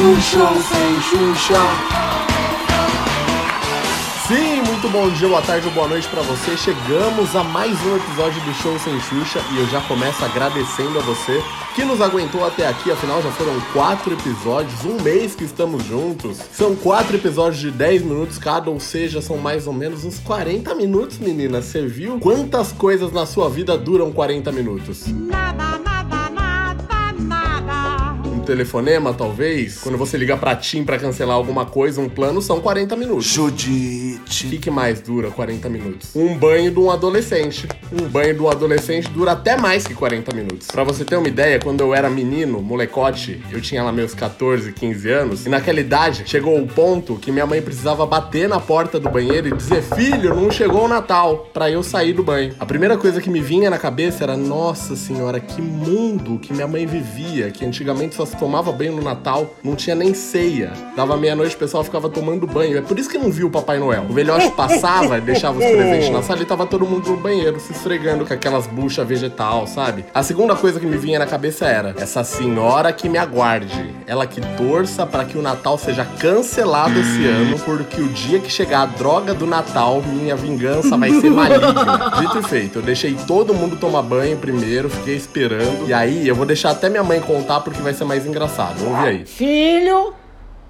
Show sem Xuxa. Sim, muito bom dia, boa tarde ou boa noite pra você. Chegamos a mais um episódio do Show Sem Xuxa e eu já começo agradecendo a você que nos aguentou até aqui. Afinal, já foram quatro episódios, um mês que estamos juntos. São quatro episódios de 10 minutos cada, ou seja, são mais ou menos uns 40 minutos, menina. Você viu quantas coisas na sua vida duram 40 minutos? Nada, nada. Telefonema, talvez? Quando você liga pra TIM pra cancelar alguma coisa, um plano, são 40 minutos. O Judite. que, que mais dura 40 minutos? Um banho de um adolescente. Um banho de um adolescente dura até mais que 40 minutos. Pra você ter uma ideia, quando eu era menino, molecote, eu tinha lá meus 14, 15 anos, e naquela idade chegou o ponto que minha mãe precisava bater na porta do banheiro e dizer: Filho, não chegou o Natal, pra eu sair do banho. A primeira coisa que me vinha na cabeça era: Nossa senhora, que mundo que minha mãe vivia, que antigamente só se tomava banho no Natal, não tinha nem ceia. Dava meia-noite, o pessoal ficava tomando banho. É por isso que não viu o Papai Noel. O velhote passava e deixava os presentes na sala e tava todo mundo no banheiro se esfregando com aquelas buchas vegetal, sabe? A segunda coisa que me vinha na cabeça era: essa senhora que me aguarde, ela que torça para que o Natal seja cancelado esse ano, porque o dia que chegar a droga do Natal, minha vingança vai ser maligna. Dito e feito, eu deixei todo mundo tomar banho primeiro, fiquei esperando. E aí eu vou deixar até minha mãe contar porque vai ser mais engraçado. Vamos ver aí. Filho,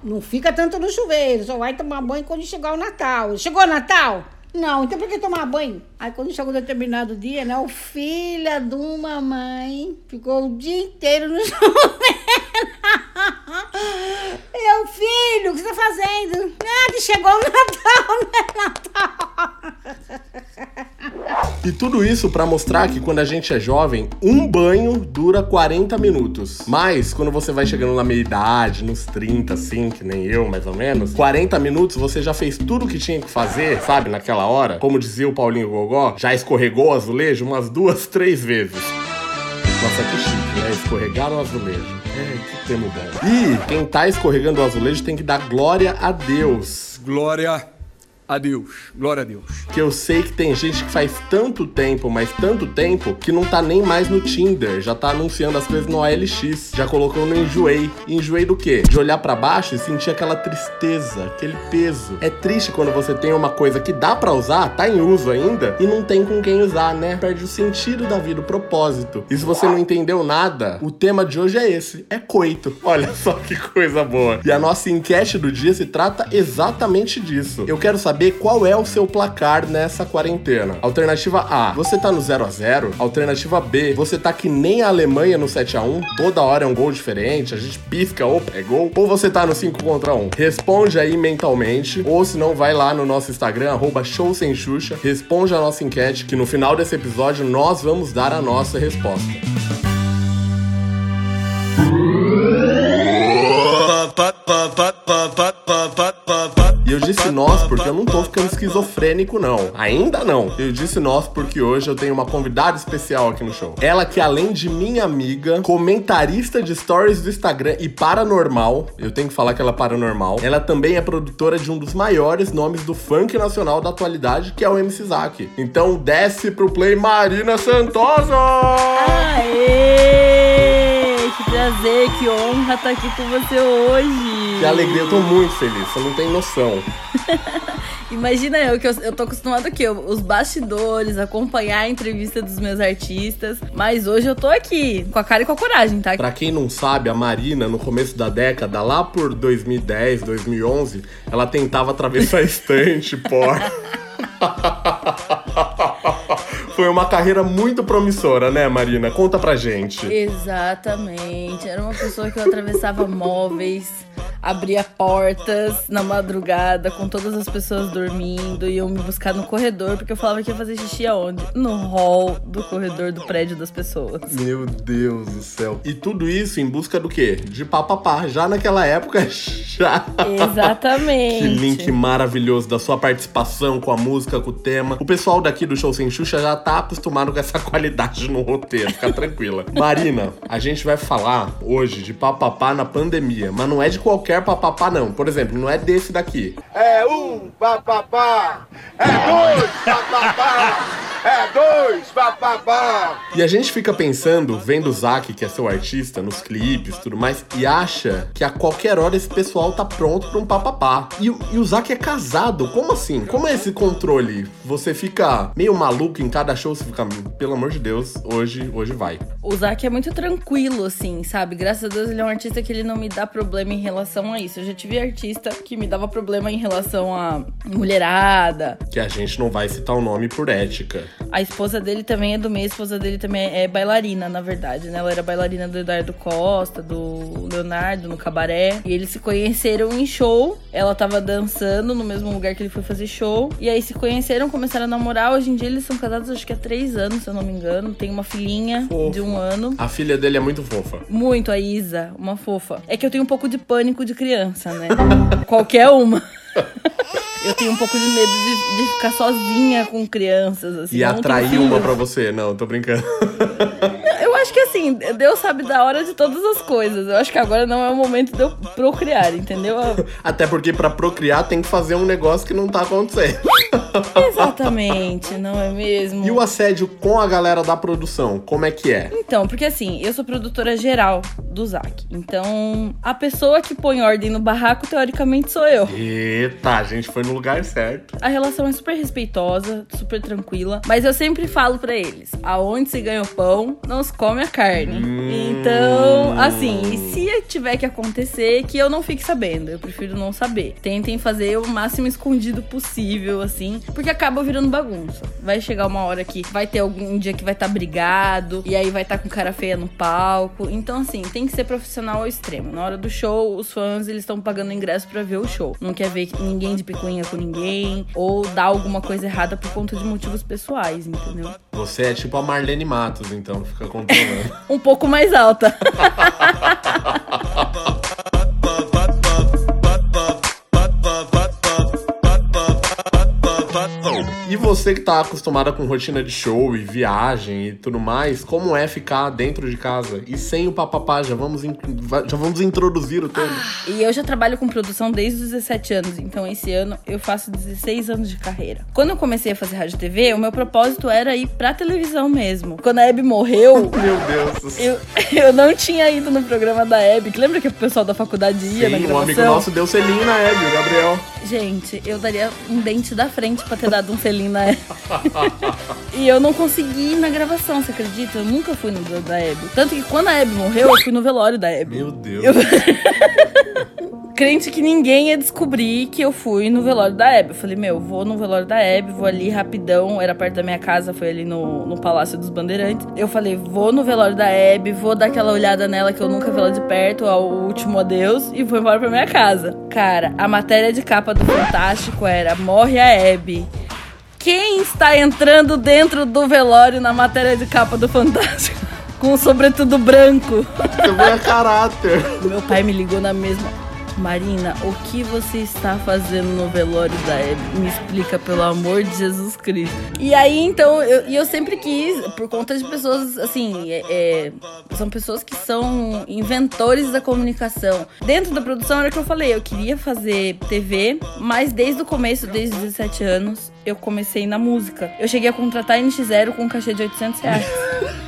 não fica tanto no chuveiro, só vai tomar banho quando chegar o Natal. Chegou o Natal? Não, então por que tomar banho? Aí quando chegou determinado dia, né, o filho de uma mãe ficou o dia inteiro no chuveiro. Eu, filho, o que você tá fazendo? Nada, chegou o Natal, né, Natal. E tudo isso pra mostrar que quando a gente é jovem, um banho dura 40 minutos. Mas quando você vai chegando na meia idade, nos 30, assim, que nem eu, mais ou menos, 40 minutos você já fez tudo o que tinha que fazer, sabe, naquela hora. Como dizia o Paulinho Gogó, já escorregou o azulejo umas duas, três vezes. Nossa, que chique, né? Escorregar o azulejo. É, que termo bom. E quem tá escorregando o azulejo tem que dar glória a Deus. Glória a Deus. Glória a Deus. Que eu sei que tem gente que faz tanto tempo, mas tanto tempo, que não tá nem mais no Tinder. Já tá anunciando as coisas no OLX. Já colocou no Enjoei. Enjoei do quê? De olhar pra baixo e sentir aquela tristeza, aquele peso. É triste quando você tem uma coisa que dá pra usar, tá em uso ainda, e não tem com quem usar, né? Perde o sentido da vida, o propósito. E se você não entendeu nada, o tema de hoje é esse: é coito. Olha só que coisa boa. E a nossa enquete do dia se trata exatamente disso. Eu quero saber qual é o seu placar nessa quarentena. Alternativa A, você tá no 0 a 0 Alternativa B, você tá que nem a Alemanha no 7 a 1 toda hora é um gol diferente, a gente pisca, opa, é gol. Ou você tá no 5 contra 1. Responde aí mentalmente, ou se não, vai lá no nosso Instagram, arroba show sem Xuxa, responde a nossa enquete, que no final desse episódio nós vamos dar a nossa resposta. E eu disse nós porque eu não tô ficando esquizofrênico, não. Ainda não. Eu disse nós porque hoje eu tenho uma convidada especial aqui no show. Ela que, além de minha amiga, comentarista de stories do Instagram e paranormal, eu tenho que falar que ela é paranormal, ela também é produtora de um dos maiores nomes do funk nacional da atualidade, que é o MC Zack. Então desce pro play Marina Santosa! Aê! Prazer, que honra estar aqui com você hoje. Que alegria, eu tô muito feliz, você não tem noção. Imagina eu, que eu, eu tô acostumado aqui, os bastidores, acompanhar a entrevista dos meus artistas. Mas hoje eu tô aqui, com a cara e com a coragem, tá? Pra quem não sabe, a Marina, no começo da década, lá por 2010, 2011, ela tentava atravessar a estante, pó. Foi uma carreira muito promissora, né, Marina? Conta pra gente. Exatamente. Era uma pessoa que eu atravessava móveis, abria portas na madrugada com todas as pessoas dormindo e eu me buscar no corredor, porque eu falava que ia fazer xixi aonde? No hall do corredor do prédio das pessoas. Meu Deus do céu. E tudo isso em busca do quê? De papapá. Já naquela época, já. Exatamente. Que link maravilhoso da sua participação com a música, com o tema. O pessoal daqui do Show Sem Xuxa já tá acostumado com essa qualidade no roteiro, fica tranquila. Marina, a gente vai falar hoje de papapá na pandemia, mas não é de qualquer papapá não. Por exemplo, não é desse daqui. É um papapá, é dois papapá, É dois, papapá. E a gente fica pensando, vendo o Zack, que é seu artista, nos clipes e tudo mais, e acha que a qualquer hora esse pessoal tá pronto pra um papapá. E, o- e o Zack é casado, como assim? Como é esse controle? Você fica meio maluco em cada show, você fica, pelo amor de Deus, hoje, hoje vai. O Zac é muito tranquilo, assim, sabe? Graças a Deus ele é um artista que ele não me dá problema em relação a isso. Eu já tive artista que me dava problema em relação a mulherada. Que a gente não vai citar o nome por ética. A esposa dele também é do meio, a esposa dele também é bailarina, na verdade, né? Ela era bailarina do Eduardo Costa, do Leonardo, no cabaré. E eles se conheceram em show. Ela tava dançando no mesmo lugar que ele foi fazer show. E aí se conheceram, começaram a namorar. Hoje em dia eles são casados, acho que há três anos, se eu não me engano. Tem uma filhinha Fofo. de um ano. A filha dele é muito fofa. Muito, a Isa, uma fofa. É que eu tenho um pouco de pânico de criança, né? Qualquer uma. Eu tenho um pouco de medo de, de ficar sozinha com crianças, assim. E atrair uma pra você. Não, tô brincando. Eu acho que assim, Deus sabe da hora de todas as coisas. Eu acho que agora não é o momento de eu procriar, entendeu? Até porque pra procriar tem que fazer um negócio que não tá acontecendo. Exatamente, não é mesmo? E o assédio com a galera da produção, como é que é? Então, porque assim, eu sou produtora geral do ZAC. Então, a pessoa que põe ordem no barraco, teoricamente, sou eu. Eita, a gente foi no lugar certo. A relação é super respeitosa, super tranquila. Mas eu sempre falo pra eles: aonde se ganha o pão, não se come a carne. Então, assim, e se tiver que acontecer, que eu não fique sabendo. Eu prefiro não saber. Tentem fazer o máximo escondido possível, assim, porque acaba virando bagunça. Vai chegar uma hora que vai ter algum dia que vai estar brigado, e aí vai estar com cara feia no palco. Então, assim, tem que ser profissional ao extremo. Na hora do show, os fãs, eles estão pagando ingresso pra ver o show. Não quer ver ninguém de picuinha com ninguém, ou dar alguma coisa errada por conta de motivos pessoais, entendeu? Você é tipo a Marlene Matos, então, fica controlando. Um pouco mais alta. você que tá acostumada com rotina de show e viagem e tudo mais, como é ficar dentro de casa e sem o papapá? Já vamos, já vamos introduzir o tema. E eu já trabalho com produção desde os 17 anos, então esse ano eu faço 16 anos de carreira. Quando eu comecei a fazer rádio e TV, o meu propósito era ir pra televisão mesmo. Quando a Hebe morreu, Meu Deus eu, eu não tinha ido no programa da Hebe. que Lembra que o pessoal da faculdade ia na Sim, um gravação? amigo nosso deu selinho na Hebe, o Gabriel. Gente, eu daria um dente da frente pra ter dado um selinho na Hebe. e eu não consegui ir na gravação, você acredita? Eu nunca fui no da Hebe. Tanto que quando a Hebe morreu, eu fui no velório da Hebe. Meu Deus. crente que ninguém ia descobrir que eu fui no velório da Hebe. Eu falei, meu, vou no velório da Hebe, vou ali rapidão. Era perto da minha casa, foi ali no, no Palácio dos Bandeirantes. Eu falei, vou no velório da Hebe, vou dar aquela olhada nela que eu nunca vi ela de perto, ao último adeus, e vou embora pra minha casa. Cara, a matéria de capa do Fantástico era Morre a Hebe. Quem está entrando dentro do velório na matéria de capa do Fantástico? Com um sobretudo branco. Vê a caráter. Meu pai me ligou na mesma. Marina, o que você está fazendo no velório da Hebe? Me explica, pelo amor de Jesus Cristo. E aí, então, eu, eu sempre quis, por conta de pessoas, assim, é- é, são pessoas que são inventores da comunicação. Dentro da produção, era que eu falei, eu queria fazer TV, mas desde o começo, desde os 17 anos, eu comecei na música. Eu cheguei a contratar a NX0 com um cachê de 800 reais.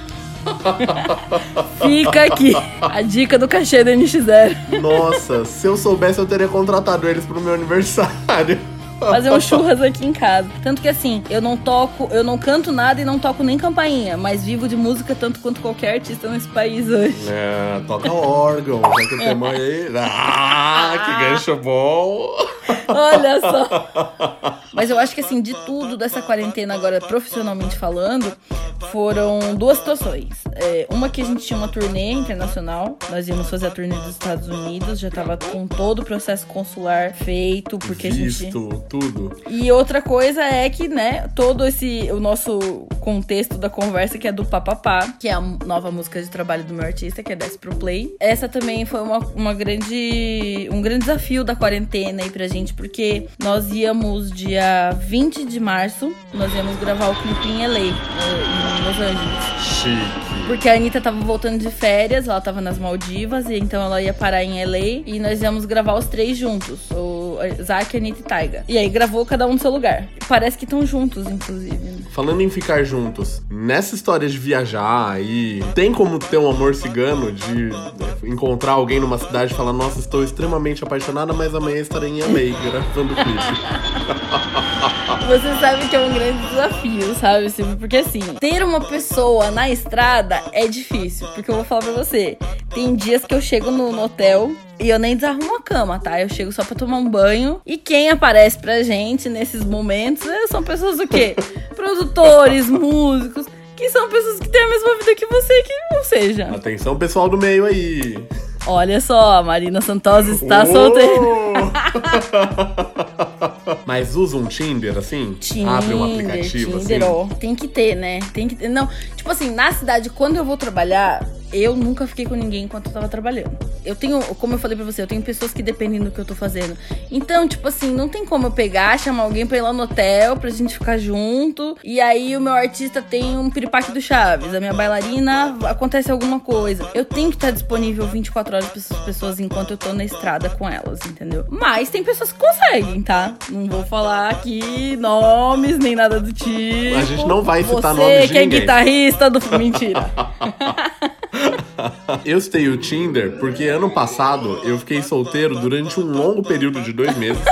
Fica aqui a dica do cachê da NX0. Nossa, se eu soubesse, eu teria contratado eles pro meu aniversário. fazer um churras aqui em casa. Tanto que assim, eu não toco, eu não canto nada e não toco nem campainha, mas vivo de música tanto quanto qualquer artista nesse país hoje. É, toca órgão, já que tem mãe aí. Ah, que gancho bom. Olha só. Mas eu acho que assim, de tudo dessa quarentena agora, profissionalmente falando, foram duas situações. É, uma que a gente tinha uma turnê internacional, nós íamos fazer a turnê dos Estados Unidos, já tava com todo o processo consular feito, porque a gente Visto, tudo. E outra coisa é que, né, todo esse o nosso contexto da conversa que é do Papapá, que é a nova música de trabalho do meu artista, que é Desce pro Play. Essa também foi uma, uma grande um grande desafio da quarentena aí pra gente, porque nós íamos dia 20 de março, nós íamos gravar o clipe em LA, eh, em Los Angeles. Chique. Porque a Anitta tava voltando de férias, ela tava nas Maldivas, e então ela ia parar em LA e nós íamos gravar os três juntos. O- Zack, Anitta e Taiga. E aí gravou cada um no seu lugar. Parece que estão juntos, inclusive. né? Falando em ficar juntos, nessa história de viajar aí, tem como ter um amor cigano de encontrar alguém numa cidade e falar, nossa, estou extremamente apaixonada, mas amanhã estarei em LA gravando clipe. Você sabe que é um grande desafio, sabe, Silvio? Porque assim, ter uma pessoa na estrada é difícil. Porque eu vou falar pra você, tem dias que eu chego no, no hotel e eu nem desarrumo a cama, tá? Eu chego só pra tomar um banho. E quem aparece pra gente nesses momentos eh, são pessoas o quê? Produtores, músicos, que são pessoas que têm a mesma vida que você, que, ou seja, Atenção, pessoal do meio aí. Olha só, a Marina Santos está Uou! solteira. Mas usa um Tinder, assim? Abre um aplicativo, Tinder, assim? ó. Tem que ter, né? Tem que ter. Não, tipo assim, na cidade, quando eu vou trabalhar, eu nunca fiquei com ninguém enquanto eu tava trabalhando. Eu tenho, como eu falei pra você, eu tenho pessoas que dependem do que eu tô fazendo. Então, tipo assim, não tem como eu pegar, chamar alguém pra ir lá no hotel, pra gente ficar junto. E aí o meu artista tem um piripaque do Chaves, a minha bailarina acontece alguma coisa. Eu tenho que estar disponível 24 horas pra essas pessoas enquanto eu tô na estrada com elas, entendeu? Mas tem pessoas que conseguem, tá? Não vou falar aqui nomes nem nada do tipo. A gente não vai citar você nomes de que é guitarrista do. Mentira. Eu citei o Tinder porque ano passado eu fiquei solteiro durante um longo período de dois meses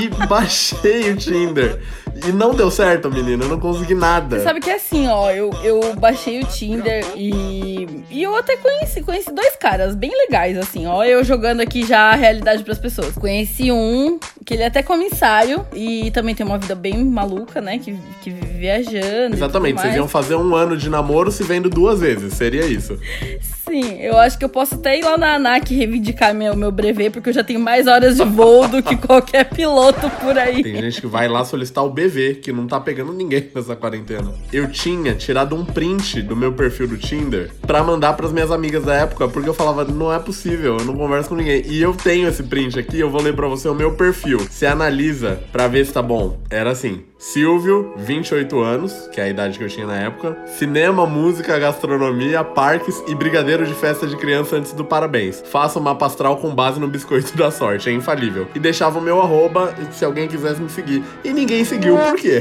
e baixei o Tinder. E não deu certo, menina. Eu não consegui nada. Sabe que é assim, ó, eu, eu baixei o Tinder e, e eu até conheci, conheci dois caras bem legais, assim, ó, eu jogando aqui já a realidade pras pessoas. Conheci um, que ele é até comissário e também tem uma vida bem maluca, né, que, que vive viajando. Exatamente, vocês iam fazer um ano de namoro se vendo duas vezes. Seria isso. Sim, eu acho que eu posso até ir lá na ANAC reivindicar meu, meu brevet, porque eu já tenho mais horas de voo do que qualquer piloto por aí. Tem gente que vai lá solicitar o BV, que não tá pegando ninguém nessa quarentena. Eu tinha tirado um print do meu perfil do Tinder pra mandar pras minhas amigas da época, porque eu falava, não é possível, eu não converso com ninguém. E eu tenho esse print aqui, eu vou ler pra você o meu perfil. Você analisa pra ver se tá bom. Era assim. Silvio, 28 anos, que é a idade que eu tinha na época. Cinema, música, gastronomia, parques e brigadeiro de festa de criança antes do parabéns. Faça o mapa astral com base no biscoito da sorte, é infalível. E deixava o meu arroba se alguém quisesse me seguir. E ninguém seguiu, por quê?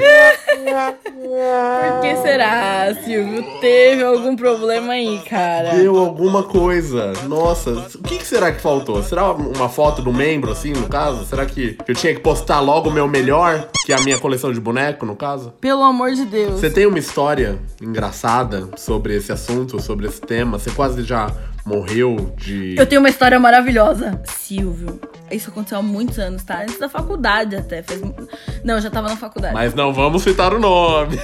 Por que será, Silvio? Teve algum problema aí, cara? Deu alguma coisa. Nossa, o que, que será que faltou? Será uma foto do membro, assim, no caso? Será que eu tinha que postar logo o meu melhor, que é a minha coleção de boneco, no caso? Pelo amor de Deus. Você tem uma história engraçada sobre esse assunto, sobre esse tema? Você quase já morreu de. Eu tenho uma história maravilhosa. Silvio, isso aconteceu há muitos anos, tá? Antes da faculdade até. Fez... Não, eu já tava na faculdade. Mas não vamos citar o nome.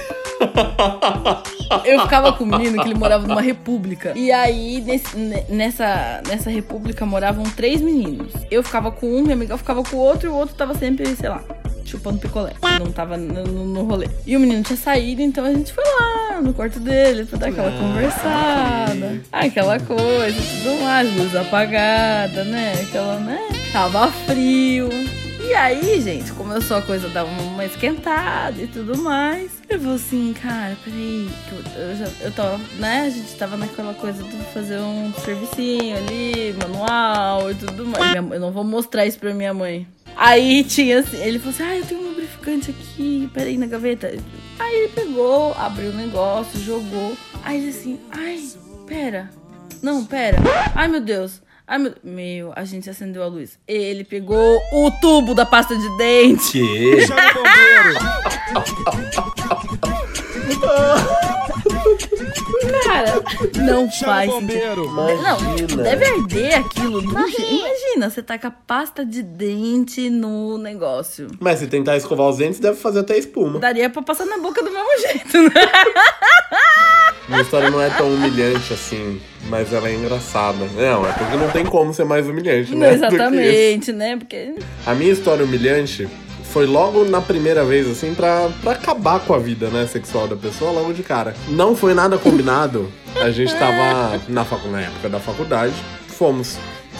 Eu ficava com um menino que ele morava numa república. E aí, nesse- ne- nessa, nessa república, moravam três meninos. Eu ficava com um, minha amiga ficava com o outro, e o outro tava sempre, sei lá, chupando picolé. Não tava no, no- no rolê. E o menino tinha saído, então a gente foi lá no quarto dele pra dar aquela conversada. Aquela coisa, tudo mais, luz apagada, né? Aquela, né? Tava frio. E aí, gente, começou a coisa dar uma esquentada e tudo mais. Eu falei assim, cara, peraí, que eu, eu já, eu tava, né, a gente tava naquela coisa de fazer um servicinho ali, manual e tudo mais. Minha eu não vou mostrar isso pra minha mãe. Aí tinha assim, ele falou assim, ah, eu tenho um lubrificante aqui, peraí, na gaveta. Aí ele pegou, abriu o negócio, jogou. Aí ele assim, ai, pera, não, pera. Ai, meu Deus. Ai, meu... meu, a gente acendeu a luz. Ele pegou o tubo da pasta de dente. Que? Cara, não faz. Não, deve arder aquilo. Imagina, você taca pasta de dente no negócio. Mas se tentar escovar os dentes, deve fazer até espuma. Daria pra passar na boca do mesmo jeito, né? Minha história não é tão humilhante assim, mas ela é engraçada. Não, é porque não tem como ser mais humilhante, né? Exatamente, né? Porque. A minha história humilhante foi logo na primeira vez, assim, pra, pra acabar com a vida, né, sexual da pessoa, logo de cara. Não foi nada combinado. A gente tava na, facu na época da faculdade, fomos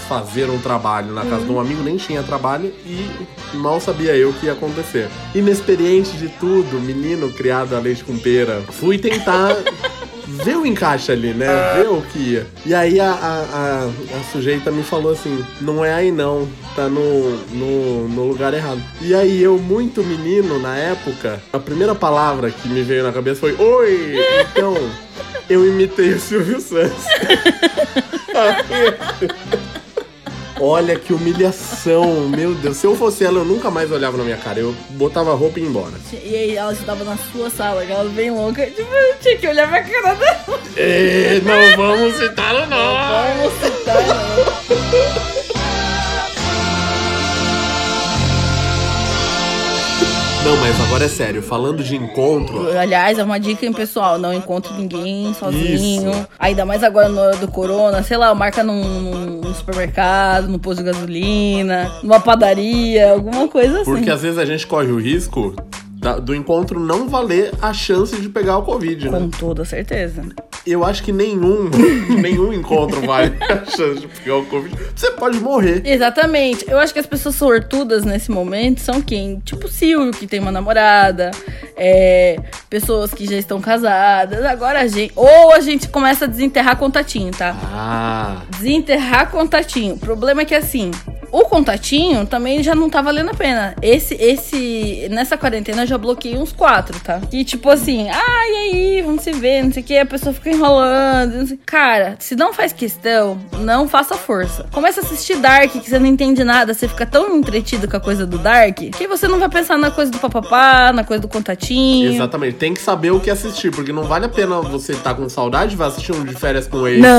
fazer um trabalho na casa de um amigo, nem tinha trabalho e mal sabia eu o que ia acontecer. Inexperiente de tudo, menino criado a leite com pera, fui tentar ver o encaixe ali, né? Ver o que ia. E aí a, a, a- a sujeita me falou assim: não é aí não, tá no, no, no lugar errado. E aí eu, muito menino na época, a primeira palavra que me veio na cabeça foi: Oi! Então, eu imitei o Silvio Santos. Olha que humilhação, meu Deus. Se eu fosse ela, eu nunca mais olhava na minha cara. Eu botava a roupa e ia embora. E aí ela estudava na sua sala, ela bem louca. Tipo, eu tinha que olhar pra cara dela. E não vamos citar o nome. Vamos citar ela. Não, mas agora é sério. Falando de encontro, Aliás, é uma dica, hein, pessoal. Não encontre ninguém sozinho. Isso. Ainda mais agora na hora do corona. Sei lá, marca num, num supermercado, no posto de gasolina, numa padaria, alguma coisa assim. porque às vezes a gente corre o risco da- do encontro não valer a chance de pegar o Covid, né? Com toda certeza. Eu acho que nenhum, nenhum encontro vale a chance de pegar o Covid. Você pode morrer. Exatamente. Eu acho que as pessoas sortudas nesse momento são quem? Tipo o Silvio, que tem uma namorada, é, pessoas que já estão casadas. Agora a gente. Ou a gente começa a desenterrar contatinho, tá? Ah, Desenterrar contatinho. O problema é que assim. O contatinho também já não tá valendo a pena. Esse, esse. Nessa quarentena eu já bloqueei uns quatro, tá? Que tipo assim, ah, e aí, vamos se ver, não sei o que, a pessoa fica enrolando. não sei- Cara, se não faz questão, não faça força. Começa a assistir Dark, que você não entende nada, você fica tão entretido com a coisa do Dark, que você não vai pensar na coisa do papapá, na coisa do contatinho. exatamente. Tem que saber o que assistir, porque não vale a pena você estar com saudade e vai assistir um de férias com ex, Não.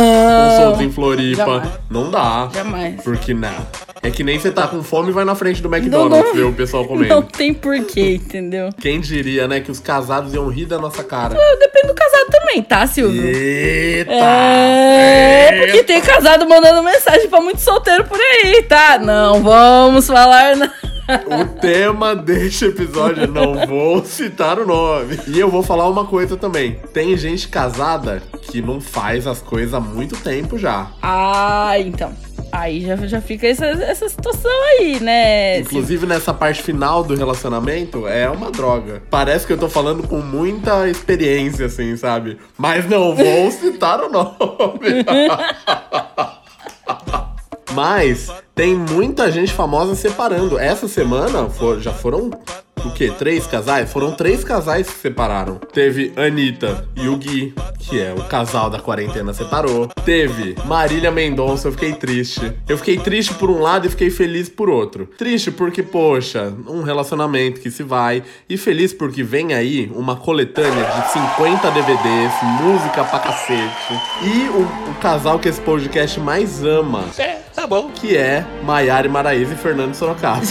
com solto em Floripa. Jamais. Não dá. Jamais. Porque não. É que nem você tá com fome e vai na frente do McDonald's não- ver o pessoal comendo. Não tem porquê, entendeu? Quem diria, né, que os casados iam rir da nossa cara. Depende do casado também, tá, Silvio? Eita! É, porque tem casado mandando mensagem pra muito solteiro por aí, tá? Não vamos falar. na- O tema deste episódio não vou citar o nome. E eu vou falar uma coisa também. Tem gente casada que não faz as coisas há muito tempo já. Ah, então. Aí já, já fica essa, essa situação aí, né? Inclusive nessa parte final do relacionamento é uma droga. Parece que eu tô falando com muita experiência, assim, sabe? Mas não vou citar o nome. Mas tem muita gente famosa separando. Essa semana for- já foram o quê? Três casais? Foram três casais que se separaram. Teve Anitta e o Gui, que é o casal da quarentena, separou. Teve Marília Mendonça, eu fiquei triste. Eu fiquei triste por um lado e fiquei feliz por outro. Triste porque, poxa, um relacionamento que se vai. E feliz porque vem aí uma coletânea de 50 DVDs, música pra cacete. E o, o casal que esse podcast mais ama. É, tá bom. Que é Maiara Maraísa e Fernando Sorocaba.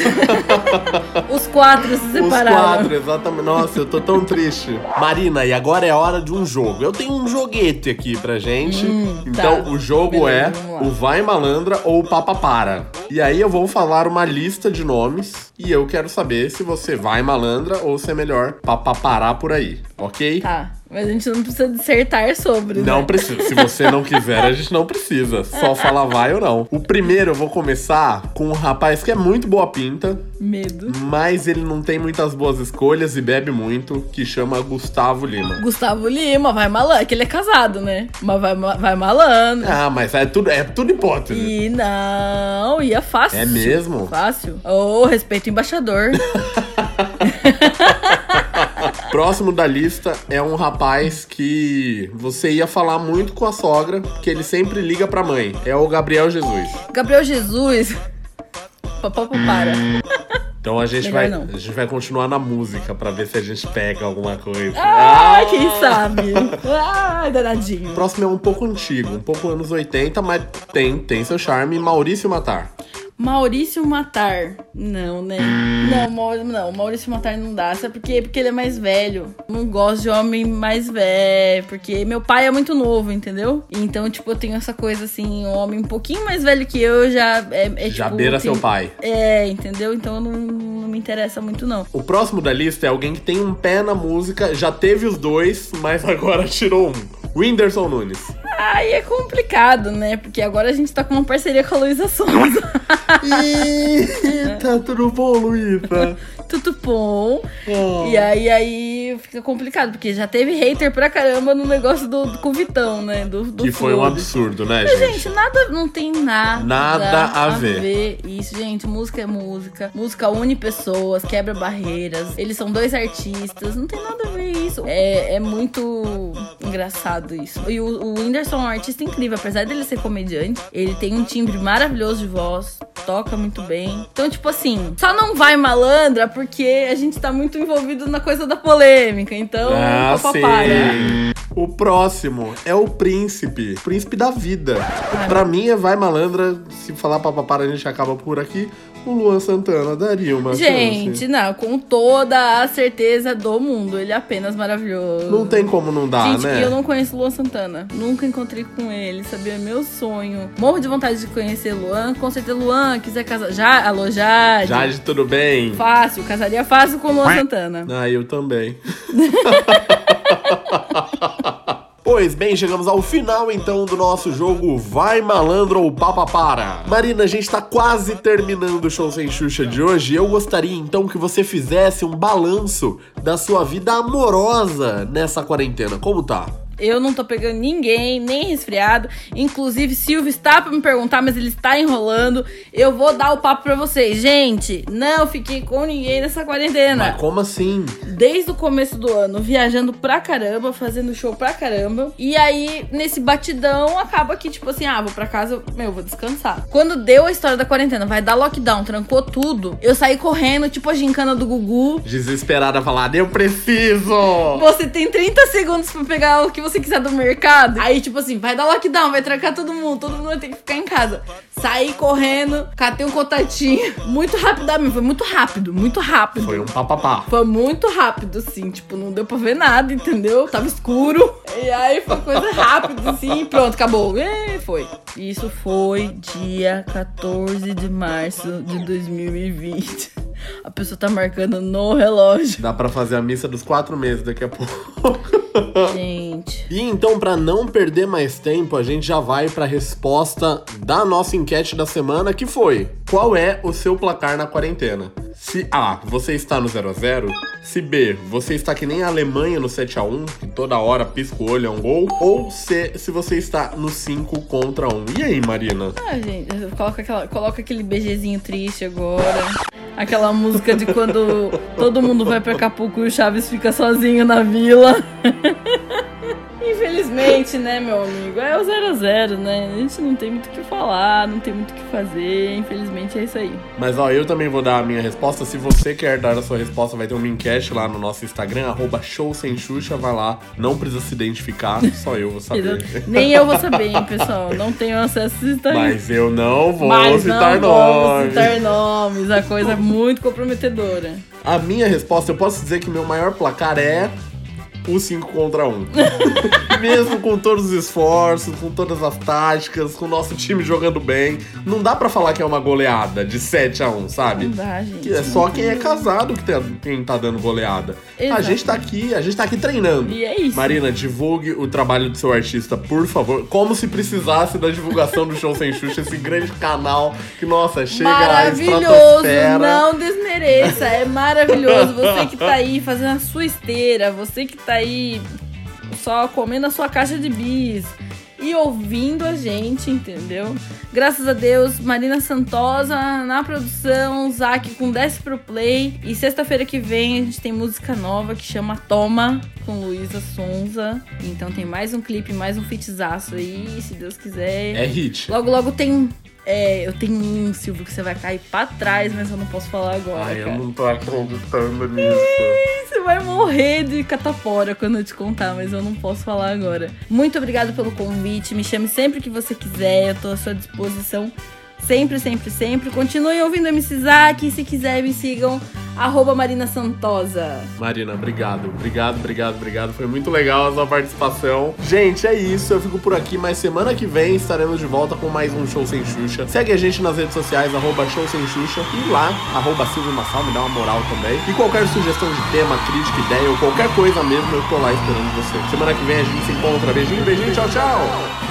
Os quatro se Os separaram. quatro, exatamente. Nossa, eu tô tão triste. Marina, e agora é hora de um jogo. Eu tenho um joguete aqui pra gente. então, tá. o jogo Beleza, é o Vai Malandra ou o Papa Para. E aí eu vou falar uma lista de nomes e eu quero saber se você vai malandra ou se é melhor Papa Parar por aí, ok? Tá, mas a gente não precisa dissertar sobre, Não né? precisa. Se você não quiser, a gente não precisa. Só falar vai ou não. O primeiro eu vou começar com um rapaz que é muito boa pinta, Medo. mas ele não tem muitas boas escolhas e bebe muito, que chama Gustavo Lima. Gustavo Lima, vai malandro, que ele é casado, né? Mas vai, vai malandro. Ah, mas é tudo, é tudo hipótese. E não, ia fácil. É mesmo? Fácil. Ô, respeito o embaixador. Próximo da lista é um rapaz que você ia falar muito com a sogra, porque ele sempre liga pra mãe. É o Gabriel Jesus. Gabriel Jesus. Papá, para. Então a gente, Melhor vai, não. a gente vai continuar na música pra ver se a gente pega alguma coisa. Ah, quem sabe? Ai, danadinho. O próximo é um pouco antigo, um pouco anos 80, mas tem, tem seu charme. Maurício Matar. Maurício Matar. Não, né? Não, Mau- não, Maurício Matar não dá. Sabe por quê? Porque ele é mais velho. Não gosto de homem mais velho. Porque meu pai é muito novo, entendeu? Então, tipo, eu tenho essa coisa assim: um homem um pouquinho mais velho que eu já é. é, Já tipo, beira tem- seu pai. É, entendeu? Então não, não me interessa muito, não. O próximo da lista é alguém que tem um pé na música, já teve os dois, mas agora tirou um. Whindersson Nunes. Aí é complicado, né? Porque agora a gente tá com uma parceria com a Luísa Sonza. Eita, tudo bom, Luísa? Tudo bom. Oh. E aí, aí aí fica complicado, porque já teve hater pra caramba no negócio do, do com o Vitão, né? Do, do Que foi um absurdo, né, Mas, gente? gente, nada, não tem nada, Nada a ver. Isso, gente, música é música. Música une pessoas, quebra barreiras. Eles são dois artistas, não tem nada a ver isso. É, é muito engraçado isso. E o, o Whindersson é um artista incrível, apesar dele ser comediante, ele tem um timbre maravilhoso de voz, toca muito bem. Então, tipo assim, só não vai malandra porque a gente tá muito envolvido na coisa da polêmica. Então, Ah, papapá, né? O próximo é o príncipe. Príncipe da vida. Pra mim é Vai Malandra. Se falar papapara, a gente acaba por aqui. O Luan Santana daria uma Gente, chance. não, com toda a certeza do mundo, ele é apenas maravilhoso. Não tem como não dar, Gente, né? eu não conheço o Luan Santana. Nunca encontrei com ele, sabia? Meu sonho. Morro de vontade de conhecer Luan. Com certeza, Luan, quiser casar. Já, alô, Jade. Jade, tudo bem? Fácil, casaria fácil com o Luan Santana. Ah, eu também. Pois bem, chegamos ao final então do nosso jogo Vai Malandro ou Papa Para. Marina, a gente tá quase terminando o Show Sem Xuxa de hoje. Eu gostaria então que você fizesse um balanço da sua vida amorosa nessa quarentena. Como tá? Eu não tô pegando ninguém, nem resfriado. Inclusive, Silvio está pra me perguntar, mas ele está enrolando. Eu vou dar o papo pra vocês. Gente, não fiquei com ninguém nessa quarentena. Mas como assim? desde o começo do ano, viajando pra caramba, fazendo show pra caramba. E aí, nesse batidão, acaba que, tipo assim, ah, vou pra casa, meu, vou descansar. Quando deu a história da quarentena, vai dar lockdown, trancou tudo, eu saí correndo, tipo a gincana do Gugu. Desesperada falar, eu preciso! Você tem 30 segundos pra pegar o que você quiser do mercado. Aí, tipo assim, vai dar lockdown, vai trancar todo mundo, todo mundo vai ter que ficar em casa. Saí correndo, catei um contatinho. Muito rapidamente, foi muito rápido, muito rápido. Foi um papapá. Foi muito rápido, assim, tipo, não deu pra ver nada, entendeu? Tava escuro. E aí foi coisa rápida, assim, pronto, acabou. E foi. Isso foi dia 14 de março de 2020. A pessoa tá marcando no relógio. Dá pra fazer a missa dos quatro meses daqui a pouco. Gente. E então, pra não perder mais tempo, a gente já vai pra resposta da nossa enquete da semana, que foi: Qual é o seu placar na quarentena? Se A, você está no 0 a 0 Se B, você está que nem a Alemanha no 7 a 1 que toda hora pisca o olho é um gol. Ou C, se você está no 5 contra 1. E aí, Marina? Ah, gente, coloca, aquela, coloca aquele BGzinho triste agora. Aquela música de quando todo mundo vai pra Acapulco e o Chaves fica sozinho na vila. Infelizmente, né, meu amigo? É o 0 a 0 né? A gente não tem muito o que falar, não tem muito o que fazer. Infelizmente é isso aí. Mas ó, eu também vou dar a minha resposta. Se você quer dar a sua resposta, vai ter uma enquete lá no nosso Instagram, arroba show sem Xuxa, vai lá. Não precisa se identificar, só eu vou saber. Nem eu vou saber, hein, pessoal. Não tenho acesso a Instagram. Mas eu não vou Mas citar não nomes. citar nomes. A coisa é muito comprometedora. A minha resposta, eu posso dizer que meu maior placar é o 5 contra 1. Mesmo com todos os esforços, com todas as táticas, com o nosso time jogando bem, não dá pra falar que é uma goleada de 7 a 1, sabe? Não dá, gente. É só quem é casado que tá, quem tá dando goleada. A Exato. gente tá aqui, a gente tá aqui treinando. E é isso. Marina, divulgue o trabalho do seu artista, por favor. Como se precisasse da divulgação do Show Sem Xuxa, esse grande canal que, nossa, chega Maravilhoso, não desmereça, é maravilhoso. Você que tá aí fazendo a sua esteira, você que tá aí só comendo a sua caixa de bis e ouvindo a gente, entendeu? Graças a Deus, Marina Santosa na produção, Zac com Desce pro Play. E sexta-feira que vem a gente tem música nova que chama Toma, com Luísa Sonza. Então tem mais um clipe, mais um fitzaço aí, se Deus quiser. É hit. Logo, logo tem. É, eu tenho um, Silvio, que você vai cair pra trás, mas eu não posso falar agora. Ai, eu cara. não tô acreditando nisso. Você vai morrer de catapora quando eu te contar, mas eu não posso falar agora. Muito obrigado pelo convite. Me chame sempre que você quiser. Eu tô à sua disposição. Sempre, sempre, sempre. Continuem ouvindo MC Zack. Se quiser, me sigam. Arroba Marina Santosa. Marina, obrigado. Obrigado, obrigado, obrigado. Foi muito legal a sua participação. Gente, é isso. Eu fico por aqui, mas semana que vem estaremos de volta com mais um Show Sem Xuxa. Segue a gente nas redes sociais, arroba Show Sem Xuxa. E lá, arroba Silvio Massal, me dá uma moral também. E qualquer sugestão de tema, crítica, ideia ou qualquer coisa mesmo, eu tô lá esperando você. Semana que vem a gente se encontra. Beijinho, beijinho, tchau, tchau.